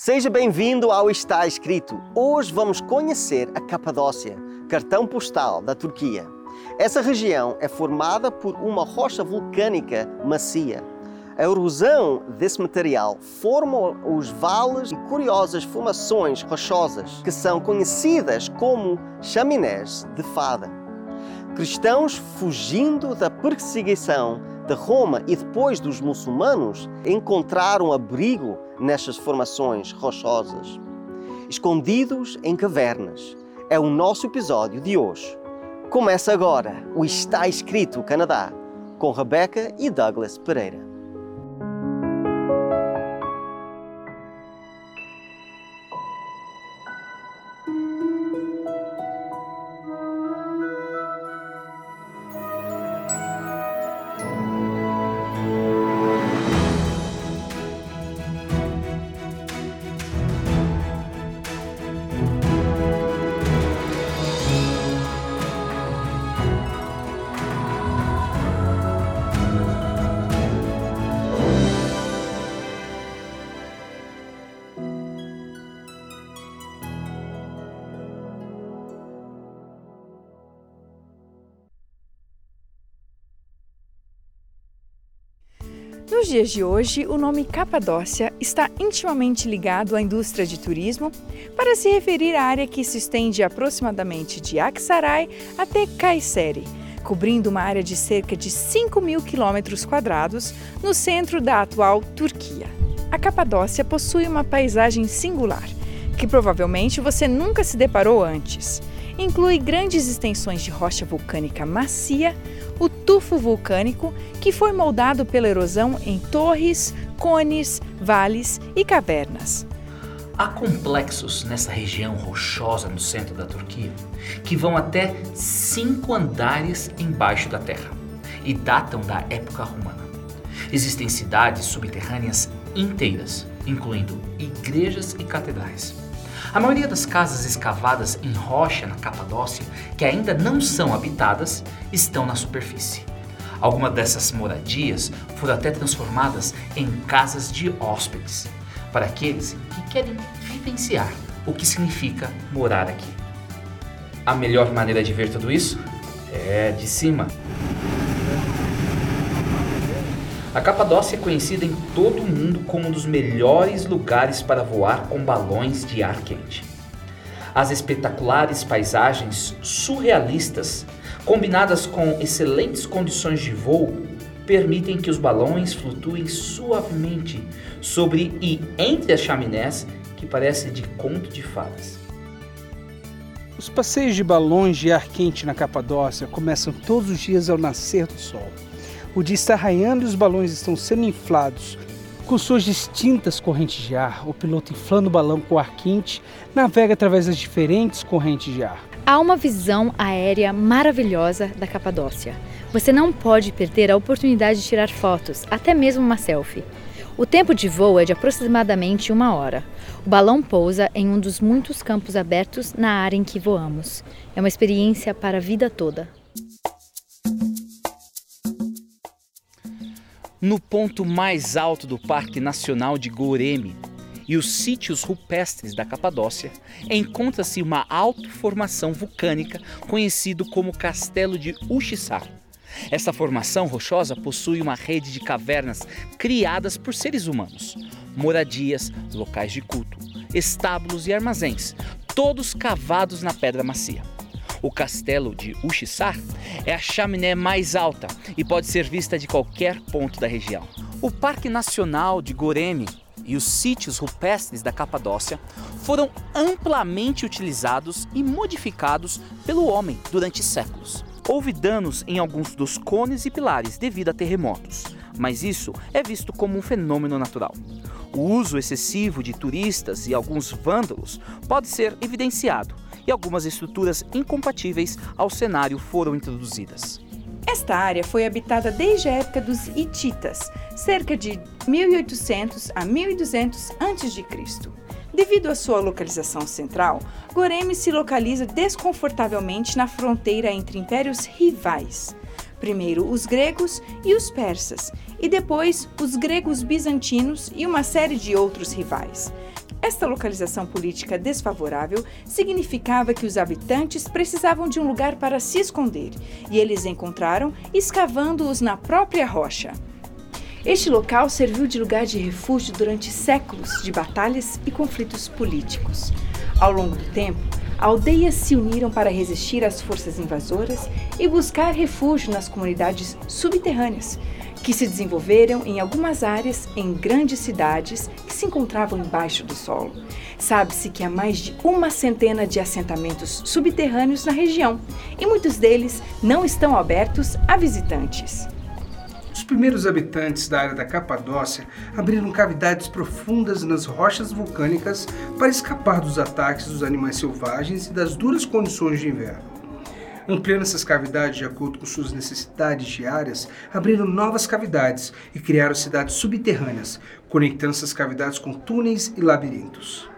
Seja bem-vindo ao Está Escrito. Hoje vamos conhecer a Capadócia, cartão postal da Turquia. Essa região é formada por uma rocha vulcânica macia. A erosão desse material forma os vales e curiosas formações rochosas que são conhecidas como chaminés de fada. Cristãos fugindo da perseguição de Roma e depois dos muçulmanos encontraram abrigo nestas formações rochosas. Escondidos em cavernas, é o nosso episódio de hoje. Começa agora o Está Escrito Canadá, com Rebeca e Douglas Pereira. Nos dias de hoje, o nome Capadócia está intimamente ligado à indústria de turismo para se referir à área que se estende aproximadamente de Aksaray até Kayseri, cobrindo uma área de cerca de 5 mil quilômetros quadrados no centro da atual Turquia. A Capadócia possui uma paisagem singular, que provavelmente você nunca se deparou antes. Inclui grandes extensões de rocha vulcânica macia, o tufo vulcânico, que foi moldado pela erosão em torres, cones, vales e cavernas. Há complexos nessa região rochosa no centro da Turquia que vão até cinco andares embaixo da terra e datam da época romana. Existem cidades subterrâneas inteiras, incluindo igrejas e catedrais. A maioria das casas escavadas em rocha na Capadócia, que ainda não são habitadas, estão na superfície. Algumas dessas moradias foram até transformadas em casas de hóspedes, para aqueles que querem vivenciar o que significa morar aqui. A melhor maneira de ver tudo isso é de cima. A Capadócia é conhecida em todo o mundo como um dos melhores lugares para voar com balões de ar quente. As espetaculares paisagens surrealistas, combinadas com excelentes condições de voo, permitem que os balões flutuem suavemente sobre e entre as chaminés que parece de conto de fadas. Os passeios de balões de ar quente na Capadócia começam todos os dias ao nascer do sol. O dia está raiando e os balões estão sendo inflados. Com suas distintas correntes de ar, o piloto inflando o balão com ar quente navega através das diferentes correntes de ar. Há uma visão aérea maravilhosa da Capadócia. Você não pode perder a oportunidade de tirar fotos, até mesmo uma selfie. O tempo de voo é de aproximadamente uma hora. O balão pousa em um dos muitos campos abertos na área em que voamos. É uma experiência para a vida toda. No ponto mais alto do Parque Nacional de Goreme e os sítios rupestres da Capadócia, encontra-se uma alta formação vulcânica conhecido como Castelo de Uxissar. Essa formação rochosa possui uma rede de cavernas criadas por seres humanos, moradias, locais de culto, estábulos e armazéns, todos cavados na pedra macia. O castelo de Uxissar é a chaminé mais alta e pode ser vista de qualquer ponto da região. O Parque Nacional de Goreme e os sítios rupestres da Capadócia foram amplamente utilizados e modificados pelo homem durante séculos. Houve danos em alguns dos cones e pilares devido a terremotos, mas isso é visto como um fenômeno natural. O uso excessivo de turistas e alguns vândalos pode ser evidenciado e algumas estruturas incompatíveis ao cenário foram introduzidas. Esta área foi habitada desde a época dos Hititas, cerca de 1800 a 1200 a.C. Devido à sua localização central, Goreme se localiza desconfortavelmente na fronteira entre impérios rivais. Primeiro os gregos e os persas, e depois os gregos bizantinos e uma série de outros rivais. Esta localização política desfavorável significava que os habitantes precisavam de um lugar para se esconder, e eles encontraram escavando-os na própria rocha. Este local serviu de lugar de refúgio durante séculos de batalhas e conflitos políticos. Ao longo do tempo, aldeias se uniram para resistir às forças invasoras e buscar refúgio nas comunidades subterrâneas, que se desenvolveram em algumas áreas em grandes cidades que se encontravam embaixo do solo. Sabe-se que há mais de uma centena de assentamentos subterrâneos na região e muitos deles não estão abertos a visitantes. Os primeiros habitantes da área da Capadócia abriram cavidades profundas nas rochas vulcânicas para escapar dos ataques dos animais selvagens e das duras condições de inverno. Ampliando essas cavidades de acordo com suas necessidades diárias, abriram novas cavidades e criaram cidades subterrâneas, conectando essas cavidades com túneis e labirintos.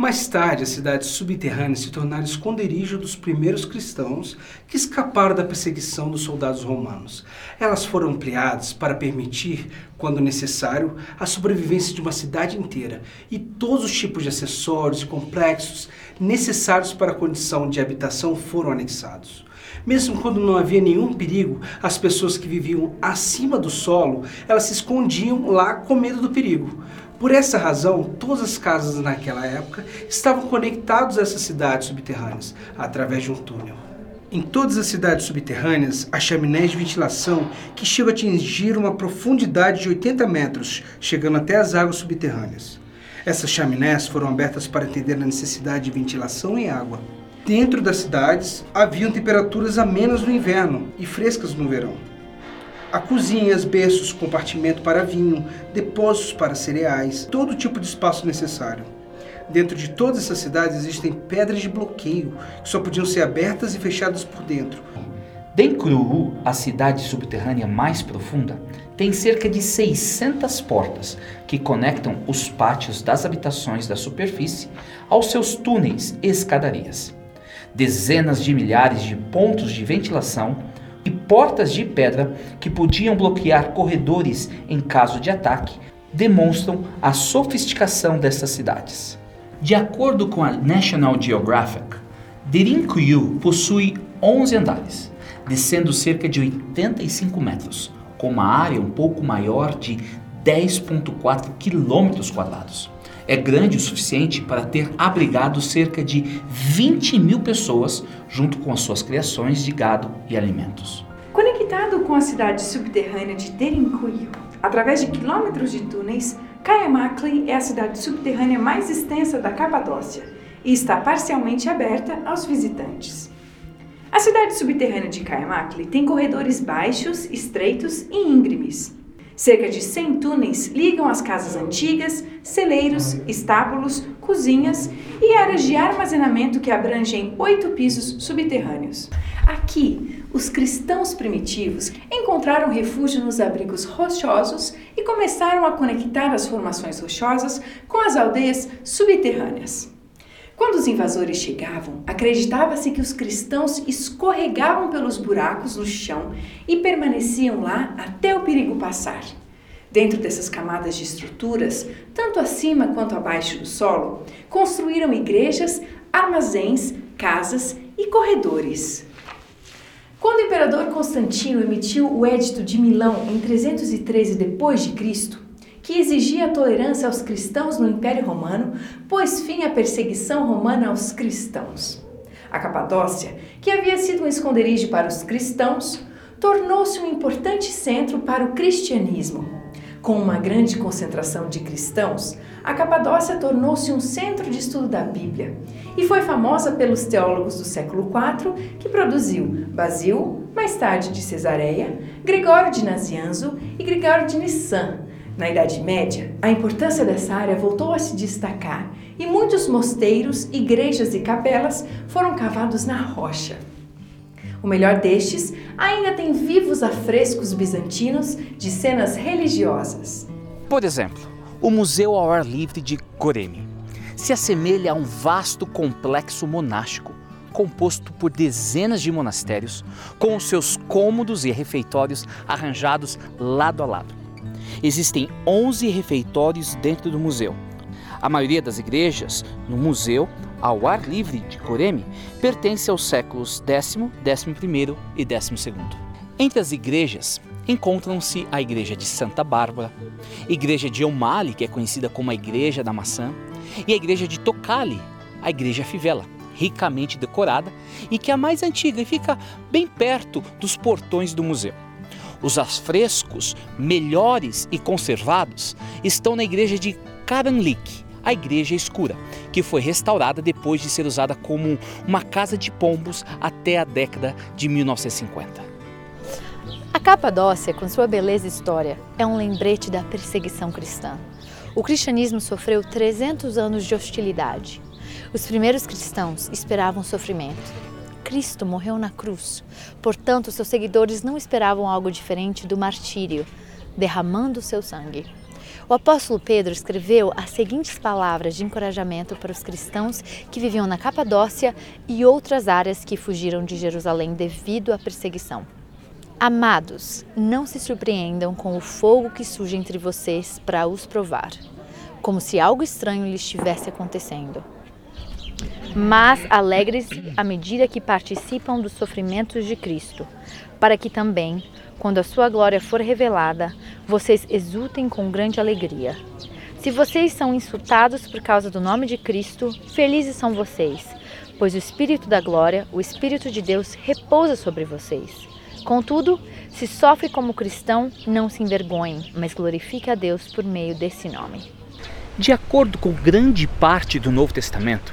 Mais tarde, as cidades subterrâneas se tornaram esconderijo dos primeiros cristãos que escaparam da perseguição dos soldados romanos. Elas foram ampliadas para permitir, quando necessário, a sobrevivência de uma cidade inteira e todos os tipos de acessórios e complexos necessários para a condição de habitação foram anexados. Mesmo quando não havia nenhum perigo, as pessoas que viviam acima do solo, elas se escondiam lá com medo do perigo. Por essa razão, todas as casas naquela época estavam conectadas a essas cidades subterrâneas através de um túnel. Em todas as cidades subterrâneas, há chaminés de ventilação que chegam a atingir uma profundidade de 80 metros, chegando até as águas subterrâneas. Essas chaminés foram abertas para atender a necessidade de ventilação e água. Dentro das cidades, haviam temperaturas amenas no inverno e frescas no verão. Há cozinhas, berços, compartimento para vinho, depósitos para cereais, todo tipo de espaço necessário. Dentro de todas essas cidades existem pedras de bloqueio que só podiam ser abertas e fechadas por dentro. Denkuru, a cidade subterrânea mais profunda, tem cerca de 600 portas que conectam os pátios das habitações da superfície aos seus túneis e escadarias. Dezenas de milhares de pontos de ventilação portas de pedra que podiam bloquear corredores em caso de ataque demonstram a sofisticação dessas cidades. De acordo com a National Geographic, Derinkuyu possui 11 andares, descendo cerca de 85 metros, com uma área um pouco maior de 10,4 quilômetros quadrados. É grande o suficiente para ter abrigado cerca de 20 mil pessoas, junto com as suas criações de gado e alimentos. Com a cidade subterrânea de Derinkuyu, através de quilômetros de túneis, Kayamakli é a cidade subterrânea mais extensa da Capadócia e está parcialmente aberta aos visitantes. A cidade subterrânea de Kayamakli tem corredores baixos, estreitos e íngremes. Cerca de 100 túneis ligam as casas antigas, celeiros, estábulos, cozinhas e áreas de armazenamento que abrangem oito pisos subterrâneos. Aqui, os cristãos primitivos encontraram refúgio nos abrigos rochosos e começaram a conectar as formações rochosas com as aldeias subterrâneas. Quando os invasores chegavam, acreditava-se que os cristãos escorregavam pelos buracos no chão e permaneciam lá até o perigo passar. Dentro dessas camadas de estruturas, tanto acima quanto abaixo do solo, construíram igrejas, armazéns, casas e corredores. Quando o imperador Constantino emitiu o Edito de Milão em 313 d.C., que exigia tolerância aos cristãos no Império Romano, pôs fim à perseguição romana aos cristãos. A Capadócia, que havia sido um esconderijo para os cristãos, tornou-se um importante centro para o cristianismo. Com uma grande concentração de cristãos, a Capadócia tornou-se um centro de estudo da Bíblia e foi famosa pelos teólogos do século IV que produziu Basil, mais tarde de Cesareia, Gregório de Nazianzo e Gregório de Nissan, na Idade Média, a importância dessa área voltou a se destacar e muitos mosteiros, igrejas e capelas foram cavados na rocha. O melhor destes ainda tem vivos afrescos bizantinos de cenas religiosas. Por exemplo, o Museu ao Ar Livre de Goreme se assemelha a um vasto complexo monástico composto por dezenas de monastérios, com os seus cômodos e refeitórios arranjados lado a lado. Existem 11 refeitórios dentro do museu. A maioria das igrejas no museu ao ar livre de Coreme pertence aos séculos X, XI e XII. Entre as igrejas encontram-se a Igreja de Santa Bárbara, Igreja de Eumali, que é conhecida como a Igreja da Maçã, e a Igreja de Tocali, a Igreja Fivela, ricamente decorada e que é a mais antiga e fica bem perto dos portões do museu. Os afrescos melhores e conservados estão na Igreja de Karanlik, a Igreja Escura, que foi restaurada depois de ser usada como uma casa de pombos até a década de 1950. A Capadócia, com sua beleza e história, é um lembrete da perseguição cristã. O cristianismo sofreu 300 anos de hostilidade. Os primeiros cristãos esperavam sofrimento. Cristo morreu na cruz, portanto, seus seguidores não esperavam algo diferente do martírio, derramando seu sangue. O apóstolo Pedro escreveu as seguintes palavras de encorajamento para os cristãos que viviam na Capadócia e outras áreas que fugiram de Jerusalém devido à perseguição. Amados, não se surpreendam com o fogo que surge entre vocês para os provar, como se algo estranho lhe estivesse acontecendo. Mas alegre-se à medida que participam dos sofrimentos de Cristo, para que também, quando a sua glória for revelada, vocês exultem com grande alegria. Se vocês são insultados por causa do nome de Cristo, felizes são vocês, pois o Espírito da glória, o Espírito de Deus, repousa sobre vocês. Contudo, se sofre como cristão, não se envergonhe, mas glorifique a Deus por meio desse nome. De acordo com grande parte do Novo Testamento,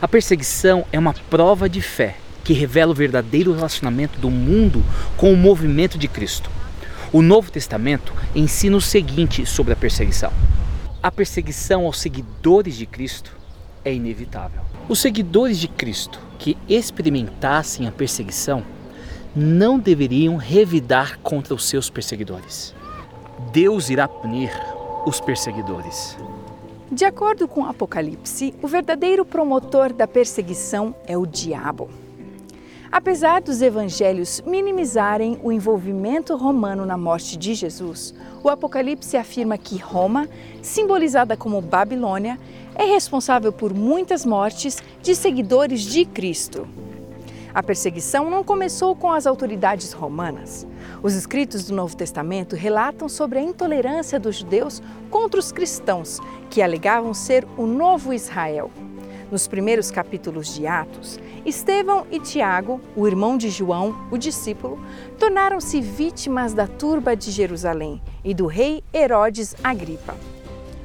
a perseguição é uma prova de fé que revela o verdadeiro relacionamento do mundo com o movimento de Cristo. O Novo Testamento ensina o seguinte sobre a perseguição: a perseguição aos seguidores de Cristo é inevitável. Os seguidores de Cristo que experimentassem a perseguição não deveriam revidar contra os seus perseguidores. Deus irá punir os perseguidores. De acordo com Apocalipse, o verdadeiro promotor da perseguição é o diabo. Apesar dos evangelhos minimizarem o envolvimento romano na morte de Jesus, o Apocalipse afirma que Roma, simbolizada como Babilônia, é responsável por muitas mortes de seguidores de Cristo. A perseguição não começou com as autoridades romanas. Os escritos do Novo Testamento relatam sobre a intolerância dos judeus contra os cristãos, que alegavam ser o novo Israel. Nos primeiros capítulos de Atos, Estevão e Tiago, o irmão de João, o discípulo, tornaram-se vítimas da turba de Jerusalém e do rei Herodes Agripa.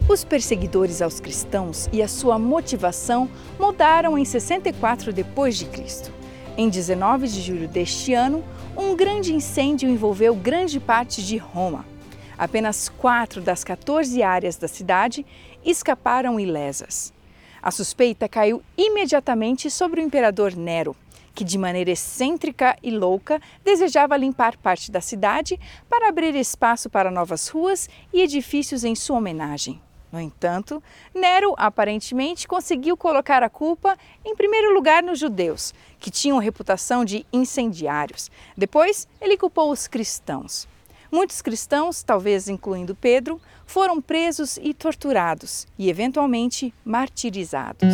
Os perseguidores aos cristãos e a sua motivação mudaram em 64 depois de Cristo. Em 19 de julho deste ano, um grande incêndio envolveu grande parte de Roma. Apenas quatro das 14 áreas da cidade escaparam ilesas. A suspeita caiu imediatamente sobre o imperador Nero, que de maneira excêntrica e louca desejava limpar parte da cidade para abrir espaço para novas ruas e edifícios em sua homenagem. No entanto, Nero aparentemente conseguiu colocar a culpa, em primeiro lugar, nos judeus, que tinham reputação de incendiários. Depois, ele culpou os cristãos. Muitos cristãos, talvez incluindo Pedro, foram presos e torturados e, eventualmente, martirizados.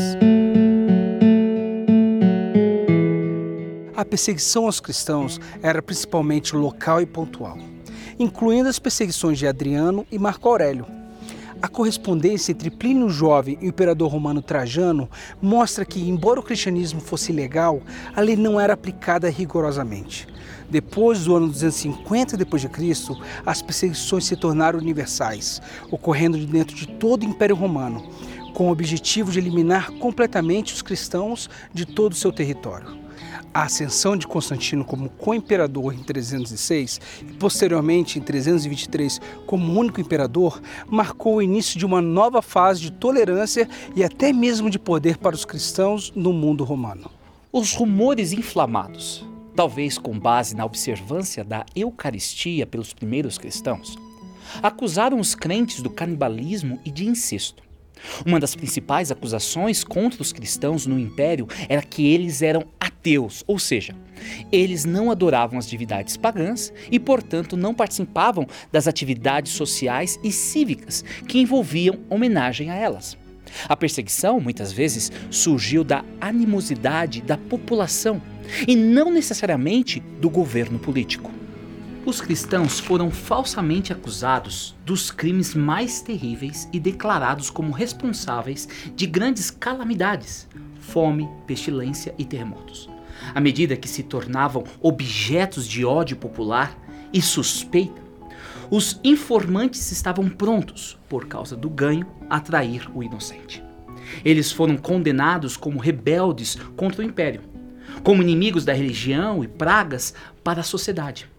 A perseguição aos cristãos era principalmente local e pontual, incluindo as perseguições de Adriano e Marco Aurélio. A correspondência entre Plínio Jovem e o imperador romano Trajano mostra que, embora o cristianismo fosse legal, a lei não era aplicada rigorosamente. Depois do ano 250 d.C., as perseguições se tornaram universais, ocorrendo dentro de todo o Império Romano, com o objetivo de eliminar completamente os cristãos de todo o seu território. A ascensão de Constantino como co-imperador em 306 e posteriormente em 323 como único imperador marcou o início de uma nova fase de tolerância e até mesmo de poder para os cristãos no mundo romano. Os rumores inflamados talvez com base na observância da Eucaristia pelos primeiros cristãos, acusaram os crentes do canibalismo e de incesto. Uma das principais acusações contra os cristãos no império era que eles eram ateus, ou seja, eles não adoravam as divindades pagãs e, portanto, não participavam das atividades sociais e cívicas que envolviam homenagem a elas. A perseguição, muitas vezes, surgiu da animosidade da população e não necessariamente do governo político. Os cristãos foram falsamente acusados dos crimes mais terríveis e declarados como responsáveis de grandes calamidades, fome, pestilência e terremotos. À medida que se tornavam objetos de ódio popular e suspeita, os informantes estavam prontos, por causa do ganho, a trair o inocente. Eles foram condenados como rebeldes contra o império, como inimigos da religião e pragas para a sociedade.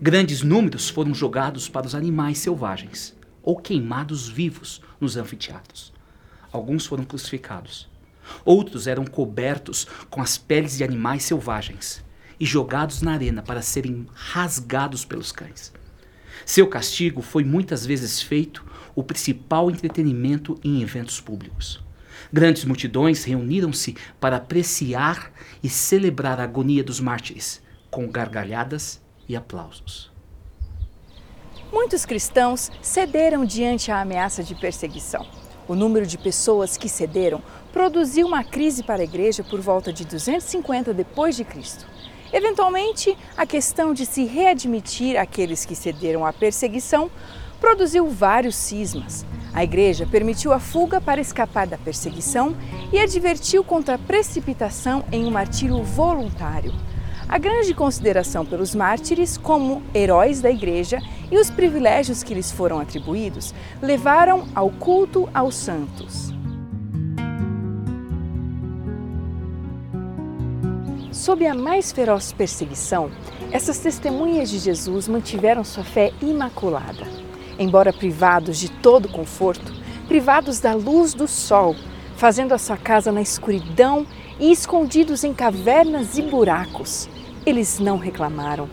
Grandes números foram jogados para os animais selvagens ou queimados vivos nos anfiteatros. Alguns foram crucificados. Outros eram cobertos com as peles de animais selvagens e jogados na arena para serem rasgados pelos cães. Seu castigo foi muitas vezes feito o principal entretenimento em eventos públicos. Grandes multidões reuniram-se para apreciar e celebrar a agonia dos mártires, com gargalhadas e aplausos. Muitos cristãos cederam diante a ameaça de perseguição. O número de pessoas que cederam produziu uma crise para a igreja por volta de 250 depois de Cristo. Eventualmente, a questão de se readmitir aqueles que cederam à perseguição produziu vários cismas. A igreja permitiu a fuga para escapar da perseguição e advertiu contra a precipitação em um martírio voluntário. A grande consideração pelos mártires como heróis da igreja e os privilégios que lhes foram atribuídos levaram ao culto aos santos. Sob a mais feroz perseguição, essas testemunhas de Jesus mantiveram sua fé imaculada. Embora privados de todo conforto, privados da luz do sol, fazendo a sua casa na escuridão e escondidos em cavernas e buracos, eles não reclamaram.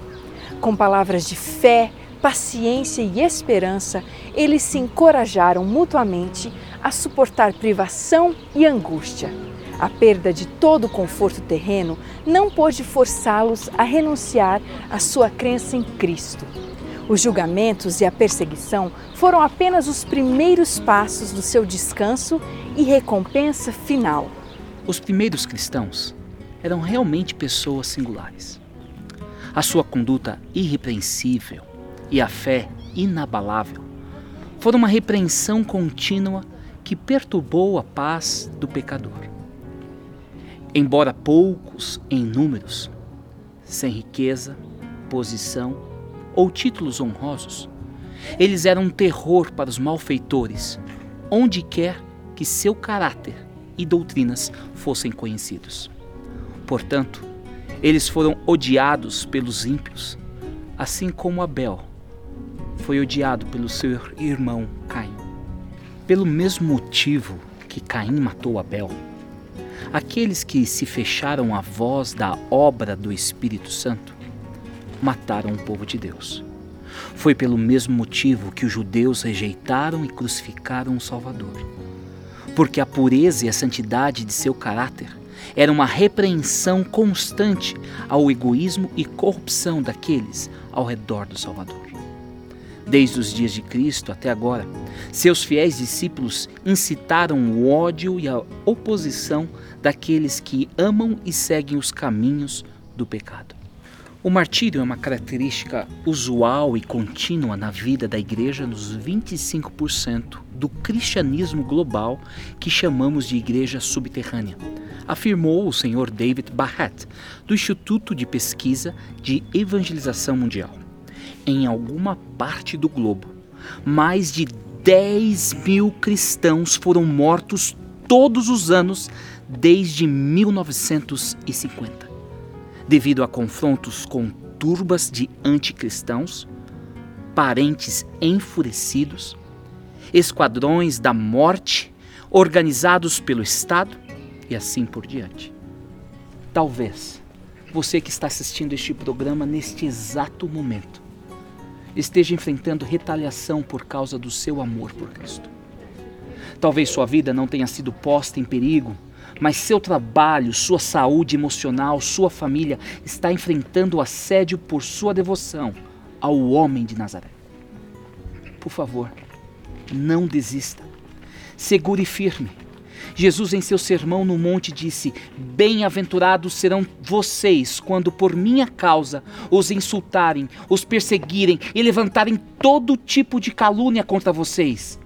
Com palavras de fé, paciência e esperança, eles se encorajaram mutuamente a suportar privação e angústia a perda de todo o conforto terreno não pôde forçá-los a renunciar à sua crença em Cristo. Os julgamentos e a perseguição foram apenas os primeiros passos do seu descanso e recompensa final. Os primeiros cristãos eram realmente pessoas singulares. A sua conduta irrepreensível e a fé inabalável foram uma repreensão contínua que perturbou a paz do pecador. Embora poucos em números, sem riqueza, posição ou títulos honrosos, eles eram um terror para os malfeitores, onde quer que seu caráter e doutrinas fossem conhecidos. Portanto, eles foram odiados pelos ímpios, assim como Abel foi odiado pelo seu irmão Caim. Pelo mesmo motivo que Caim matou Abel, Aqueles que se fecharam à voz da obra do Espírito Santo mataram o povo de Deus. Foi pelo mesmo motivo que os judeus rejeitaram e crucificaram o Salvador. Porque a pureza e a santidade de seu caráter era uma repreensão constante ao egoísmo e corrupção daqueles ao redor do Salvador desde os dias de Cristo até agora. Seus fiéis discípulos incitaram o ódio e a oposição daqueles que amam e seguem os caminhos do pecado. O martírio é uma característica usual e contínua na vida da igreja nos 25% do cristianismo global que chamamos de igreja subterrânea, afirmou o senhor David Barrett, do Instituto de Pesquisa de Evangelização Mundial em alguma parte do globo, mais de 10 mil cristãos foram mortos todos os anos desde 1950, devido a confrontos com turbas de anticristãos, parentes enfurecidos, esquadrões da morte organizados pelo Estado e assim por diante. Talvez você que está assistindo este programa neste exato momento esteja enfrentando retaliação por causa do seu amor por Cristo. Talvez sua vida não tenha sido posta em perigo, mas seu trabalho, sua saúde emocional, sua família está enfrentando o assédio por sua devoção ao homem de Nazaré. Por favor, não desista. seguro e firme. Jesus, em seu sermão no monte, disse: Bem-aventurados serão vocês quando por minha causa os insultarem, os perseguirem e levantarem todo tipo de calúnia contra vocês.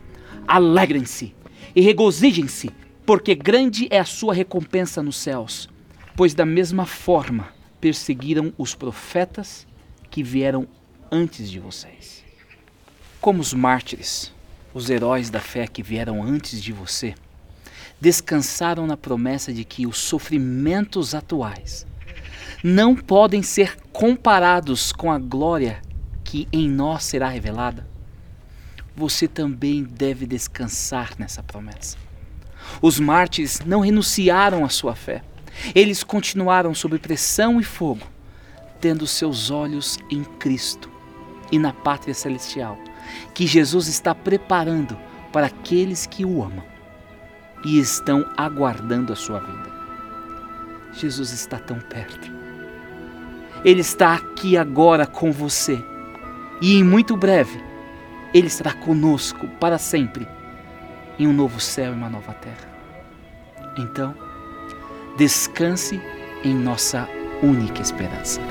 Alegrem-se e regozijem-se, porque grande é a sua recompensa nos céus, pois da mesma forma perseguiram os profetas que vieram antes de vocês. Como os mártires, os heróis da fé que vieram antes de você, descansaram na promessa de que os sofrimentos atuais não podem ser comparados com a glória que em nós será revelada, você também deve descansar nessa promessa. Os mártires não renunciaram à sua fé. Eles continuaram sob pressão e fogo, tendo seus olhos em Cristo e na pátria celestial, que Jesus está preparando para aqueles que o amam e estão aguardando a sua vinda. Jesus está tão perto. Ele está aqui agora com você. E em muito breve, Ele estará conosco para sempre em um novo céu e uma nova terra. Então, descanse em nossa única esperança.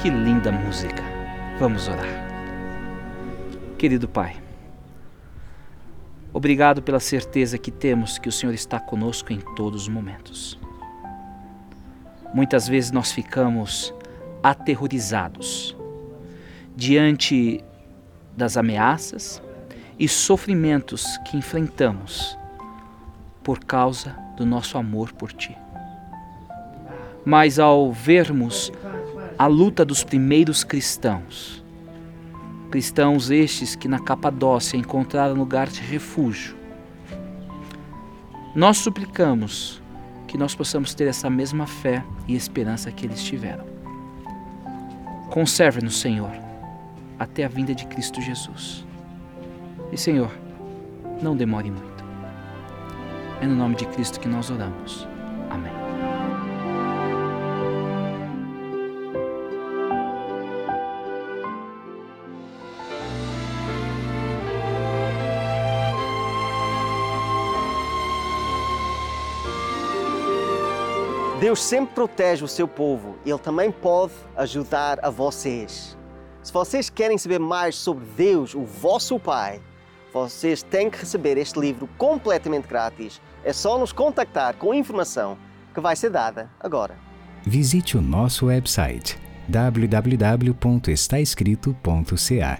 Que linda música. Vamos orar. Querido Pai, obrigado pela certeza que temos que o Senhor está conosco em todos os momentos. Muitas vezes nós ficamos aterrorizados diante das ameaças e sofrimentos que enfrentamos por causa do nosso amor por Ti. Mas ao vermos a luta dos primeiros cristãos, cristãos estes que na Capadócia encontraram lugar de refúgio, nós suplicamos que nós possamos ter essa mesma fé e esperança que eles tiveram. Conserve-nos, Senhor, até a vinda de Cristo Jesus. E, Senhor, não demore muito. É no nome de Cristo que nós oramos. Amém. Deus sempre protege o seu povo Ele também pode ajudar a vocês. Se vocês querem saber mais sobre Deus, o vosso Pai, vocês têm que receber este livro completamente grátis. É só nos contactar com a informação que vai ser dada agora. Visite o nosso website www.estaescrito.ca.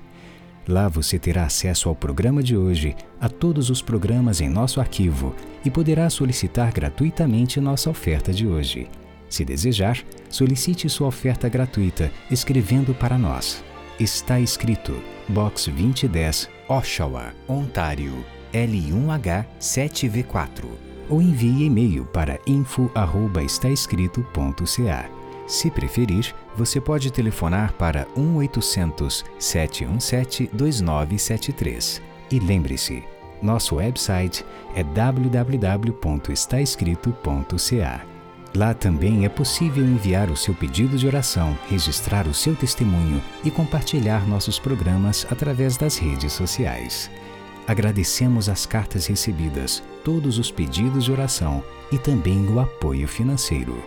Lá você terá acesso ao programa de hoje, a todos os programas em nosso arquivo e poderá solicitar gratuitamente nossa oferta de hoje. Se desejar, solicite sua oferta gratuita escrevendo para nós. Está escrito Box 2010, Oshawa, Ontário, L1H 7V4 ou envie e-mail para info@estaescrito.ca. Se preferir, você pode telefonar para 1-800-717-2973. E lembre-se, nosso website é www.estaescrito.ca. Lá também é possível enviar o seu pedido de oração, registrar o seu testemunho e compartilhar nossos programas através das redes sociais. Agradecemos as cartas recebidas, todos os pedidos de oração e também o apoio financeiro.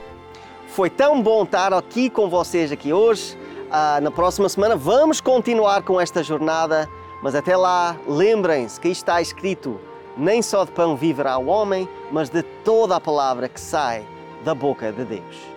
Foi tão bom estar aqui com vocês aqui hoje. Ah, na próxima semana vamos continuar com esta jornada, mas até lá, lembrem-se que está escrito: nem só de pão viverá o homem, mas de toda a palavra que sai da boca de Deus.